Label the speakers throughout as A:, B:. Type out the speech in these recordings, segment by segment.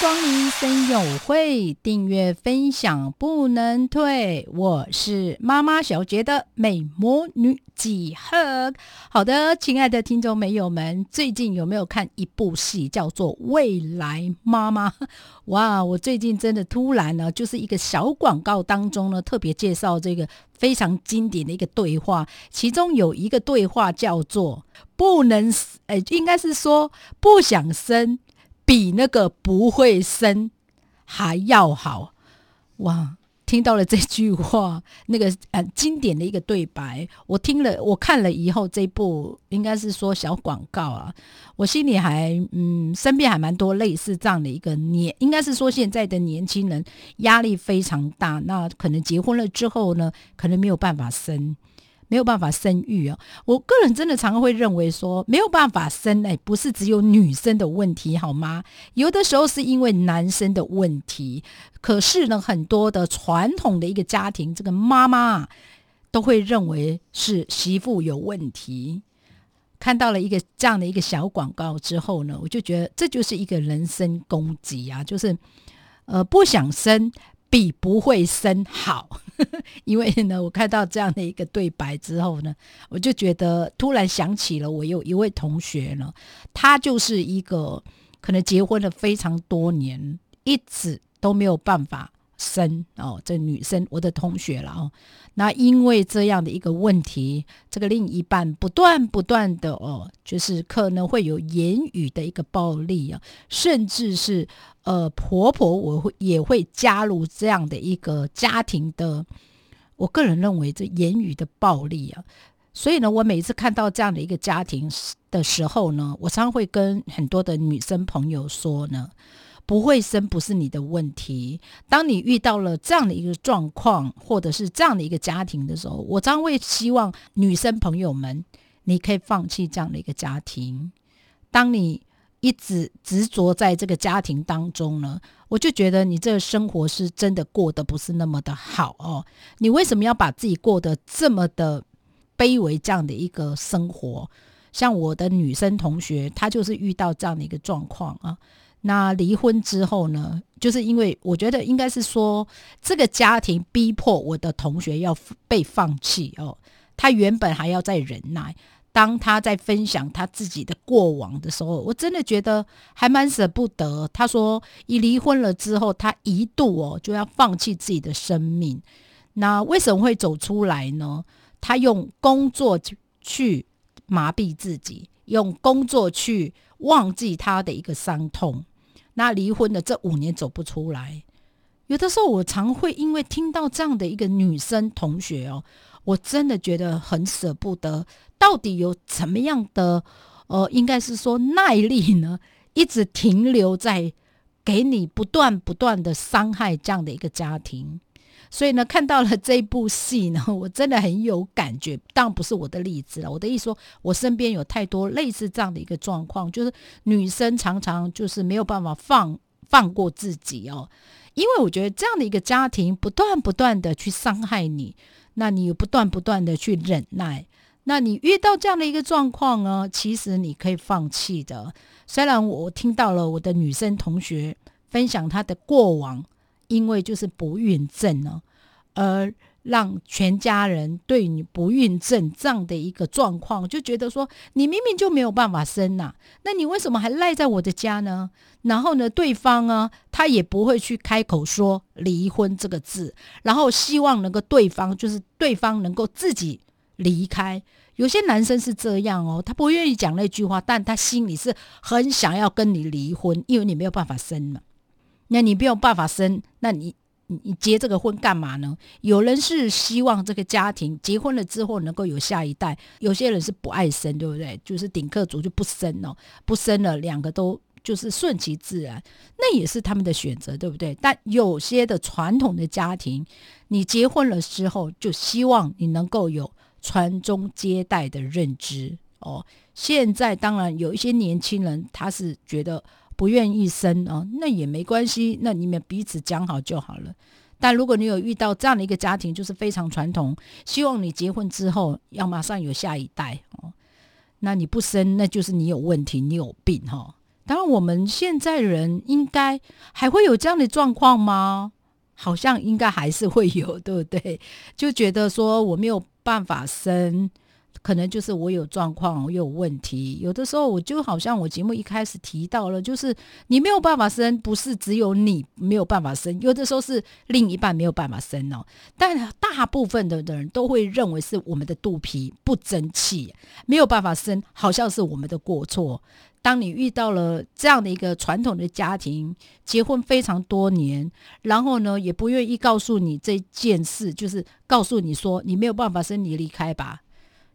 A: 光临森友会，订阅分享不能退。我是妈妈小杰的美魔女几何。好的，亲爱的听众朋友们，最近有没有看一部戏叫做《未来妈妈》？哇，我最近真的突然呢，就是一个小广告当中呢，特别介绍这个非常经典的一个对话，其中有一个对话叫做“不能”，哎，应该是说不想生。比那个不会生还要好哇！听到了这句话，那个呃经典的一个对白，我听了，我看了以后，这部应该是说小广告啊，我心里还嗯，身边还蛮多类似这样的一个年，应该是说现在的年轻人压力非常大，那可能结婚了之后呢，可能没有办法生。没有办法生育啊！我个人真的常常会认为说，没有办法生，哎，不是只有女生的问题，好吗？有的时候是因为男生的问题。可是呢，很多的传统的一个家庭，这个妈妈都会认为是媳妇有问题。看到了一个这样的一个小广告之后呢，我就觉得这就是一个人身攻击啊！就是呃，不想生。比不会生好，因为呢，我看到这样的一个对白之后呢，我就觉得突然想起了我有一位同学呢，他就是一个可能结婚了非常多年，一直都没有办法。生哦，这女生我的同学了哦，那因为这样的一个问题，这个另一半不断不断的哦，就是可能会有言语的一个暴力啊，甚至是呃婆婆我会也会加入这样的一个家庭的，我个人认为这言语的暴力啊，所以呢，我每次看到这样的一个家庭的时候呢，我常常会跟很多的女生朋友说呢。不会生不是你的问题。当你遇到了这样的一个状况，或者是这样的一个家庭的时候，我将会希望女生朋友们，你可以放弃这样的一个家庭。当你一直执着在这个家庭当中呢，我就觉得你这个生活是真的过得不是那么的好哦。你为什么要把自己过得这么的卑微？这样的一个生活，像我的女生同学，她就是遇到这样的一个状况啊。那离婚之后呢？就是因为我觉得应该是说，这个家庭逼迫我的同学要被放弃哦。他原本还要再忍耐，当他在分享他自己的过往的时候，我真的觉得还蛮舍不得。他说，一离婚了之后，他一度哦就要放弃自己的生命。那为什么会走出来呢？他用工作去麻痹自己，用工作去忘记他的一个伤痛。那离婚的这五年走不出来，有的时候我常会因为听到这样的一个女生同学哦，我真的觉得很舍不得。到底有怎么样的呃，应该是说耐力呢？一直停留在给你不断不断的伤害这样的一个家庭。所以呢，看到了这部戏呢，我真的很有感觉。当然不是我的例子了，我的意思说，我身边有太多类似这样的一个状况，就是女生常常就是没有办法放放过自己哦，因为我觉得这样的一个家庭不断不断的去伤害你，那你不断不断的去忍耐，那你遇到这样的一个状况呢，其实你可以放弃的。虽然我听到了我的女生同学分享她的过往。因为就是不孕症呢，而让全家人对你不孕症这样的一个状况，就觉得说你明明就没有办法生呐，那你为什么还赖在我的家呢？然后呢，对方啊，他也不会去开口说离婚这个字，然后希望能够对方就是对方能够自己离开。有些男生是这样哦，他不愿意讲那句话，但他心里是很想要跟你离婚，因为你没有办法生嘛。那你没有办法生，那你你你结这个婚干嘛呢？有人是希望这个家庭结婚了之后能够有下一代，有些人是不爱生，对不对？就是顶客族就不生哦，不生了，两个都就是顺其自然，那也是他们的选择，对不对？但有些的传统的家庭，你结婚了之后，就希望你能够有传宗接代的认知哦。现在当然有一些年轻人，他是觉得。不愿意生哦，那也没关系，那你们彼此讲好就好了。但如果你有遇到这样的一个家庭，就是非常传统，希望你结婚之后要马上有下一代哦，那你不生，那就是你有问题，你有病哈。当然，我们现在人应该还会有这样的状况吗？好像应该还是会有，对不对？就觉得说我没有办法生。可能就是我有状况，我有问题。有的时候我就好像我节目一开始提到了，就是你没有办法生，不是只有你没有办法生，有的时候是另一半没有办法生哦。但大部分的人都会认为是我们的肚皮不争气，没有办法生，好像是我们的过错。当你遇到了这样的一个传统的家庭，结婚非常多年，然后呢也不愿意告诉你这件事，就是告诉你说你没有办法生，你离开吧。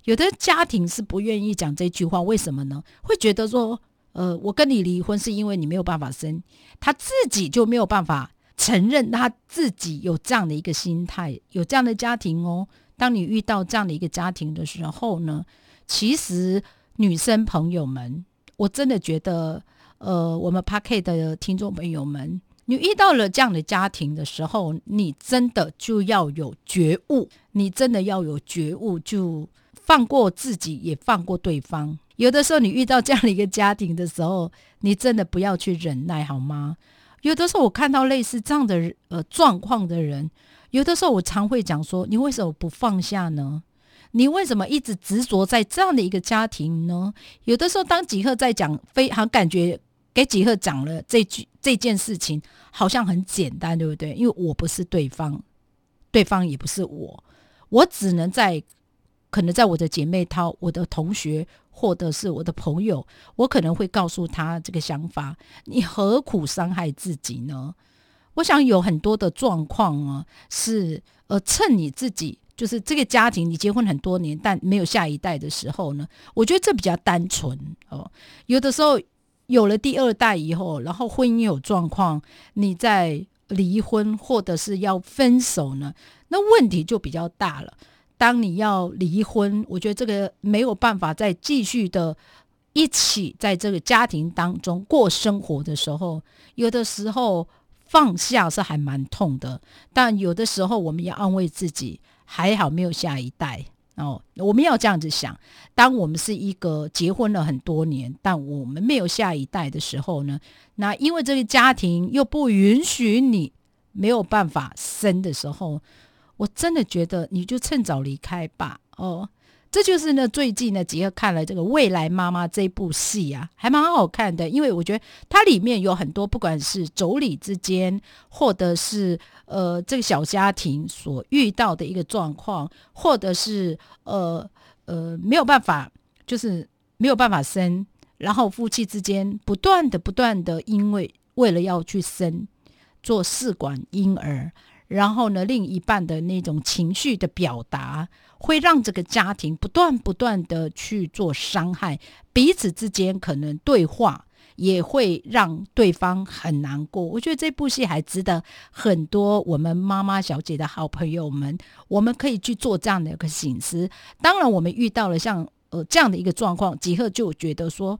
A: 有的家庭是不愿意讲这句话，为什么呢？会觉得说，呃，我跟你离婚是因为你没有办法生，他自己就没有办法承认他自己有这样的一个心态，有这样的家庭哦。当你遇到这样的一个家庭的时候呢，其实女生朋友们，我真的觉得，呃，我们 p a r k 的听众朋友们，你遇到了这样的家庭的时候，你真的就要有觉悟，你真的要有觉悟，就。放过自己，也放过对方。有的时候，你遇到这样的一个家庭的时候，你真的不要去忍耐，好吗？有的时候，我看到类似这样的呃状况的人，有的时候我常会讲说：你为什么不放下呢？你为什么一直执着在这样的一个家庭呢？有的时候，当几赫在讲，非常感觉给几赫讲了这句这件事情，好像很简单，对不对？因为我不是对方，对方也不是我，我只能在。可能在我的姐妹淘、我的同学或者是我的朋友，我可能会告诉他这个想法：你何苦伤害自己呢？我想有很多的状况啊，是呃，趁你自己就是这个家庭，你结婚很多年但没有下一代的时候呢，我觉得这比较单纯哦。有的时候有了第二代以后，然后婚姻有状况，你在离婚或者是要分手呢，那问题就比较大了。当你要离婚，我觉得这个没有办法再继续的一起在这个家庭当中过生活的时候，有的时候放下是还蛮痛的。但有的时候我们要安慰自己，还好没有下一代哦。我们要这样子想：当我们是一个结婚了很多年，但我们没有下一代的时候呢？那因为这个家庭又不允许你没有办法生的时候。我真的觉得你就趁早离开吧，哦，这就是呢最近呢几个看了这个《未来妈妈》这部戏啊，还蛮好看的，因为我觉得它里面有很多不管是妯娌之间，或者是呃这个小家庭所遇到的一个状况，或者是呃呃没有办法，就是没有办法生，然后夫妻之间不断的不断的因为为了要去生做试管婴儿。然后呢，另一半的那种情绪的表达，会让这个家庭不断不断的去做伤害，彼此之间可能对话也会让对方很难过。我觉得这部戏还值得很多我们妈妈小姐的好朋友们，我们可以去做这样的一个醒思。当然，我们遇到了像呃这样的一个状况，吉赫就觉得说，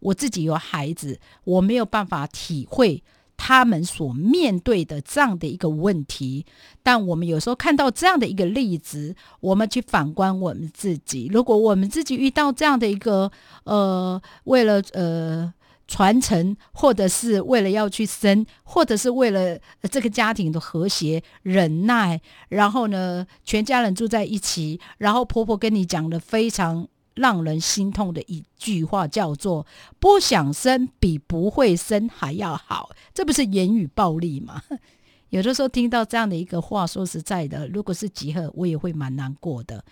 A: 我自己有孩子，我没有办法体会。他们所面对的这样的一个问题，但我们有时候看到这样的一个例子，我们去反观我们自己。如果我们自己遇到这样的一个呃，为了呃传承，或者是为了要去生，或者是为了这个家庭的和谐、忍耐，然后呢，全家人住在一起，然后婆婆跟你讲的非常。让人心痛的一句话叫做“不想生比不会生还要好”，这不是言语暴力吗？有的时候听到这样的一个话，说实在的，如果是吉赫，我也会蛮难过的。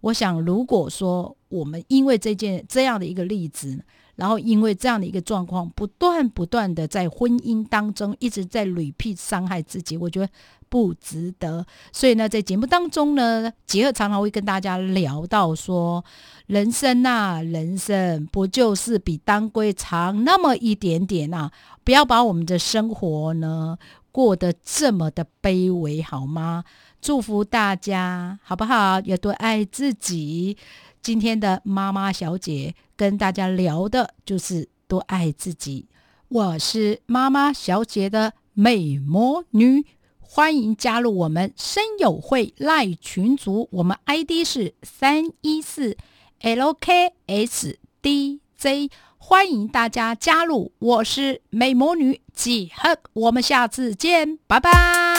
A: 我想，如果说我们因为这件这样的一个例子，然后因为这样的一个状况，不断不断的在婚姻当中一直在 repeat 伤害自己，我觉得。不值得，所以呢，在节目当中呢，杰克常常会跟大家聊到说，人生呐，人生不就是比当归长那么一点点呐？不要把我们的生活呢过得这么的卑微，好吗？祝福大家，好不好？要多爱自己。今天的妈妈小姐跟大家聊的就是多爱自己。我是妈妈小姐的美魔女，欢迎加入我们声友会赖群组，我们 ID 是三一四 LKSDJ，欢迎大家加入。我是美魔女几何，我们下次见，拜拜。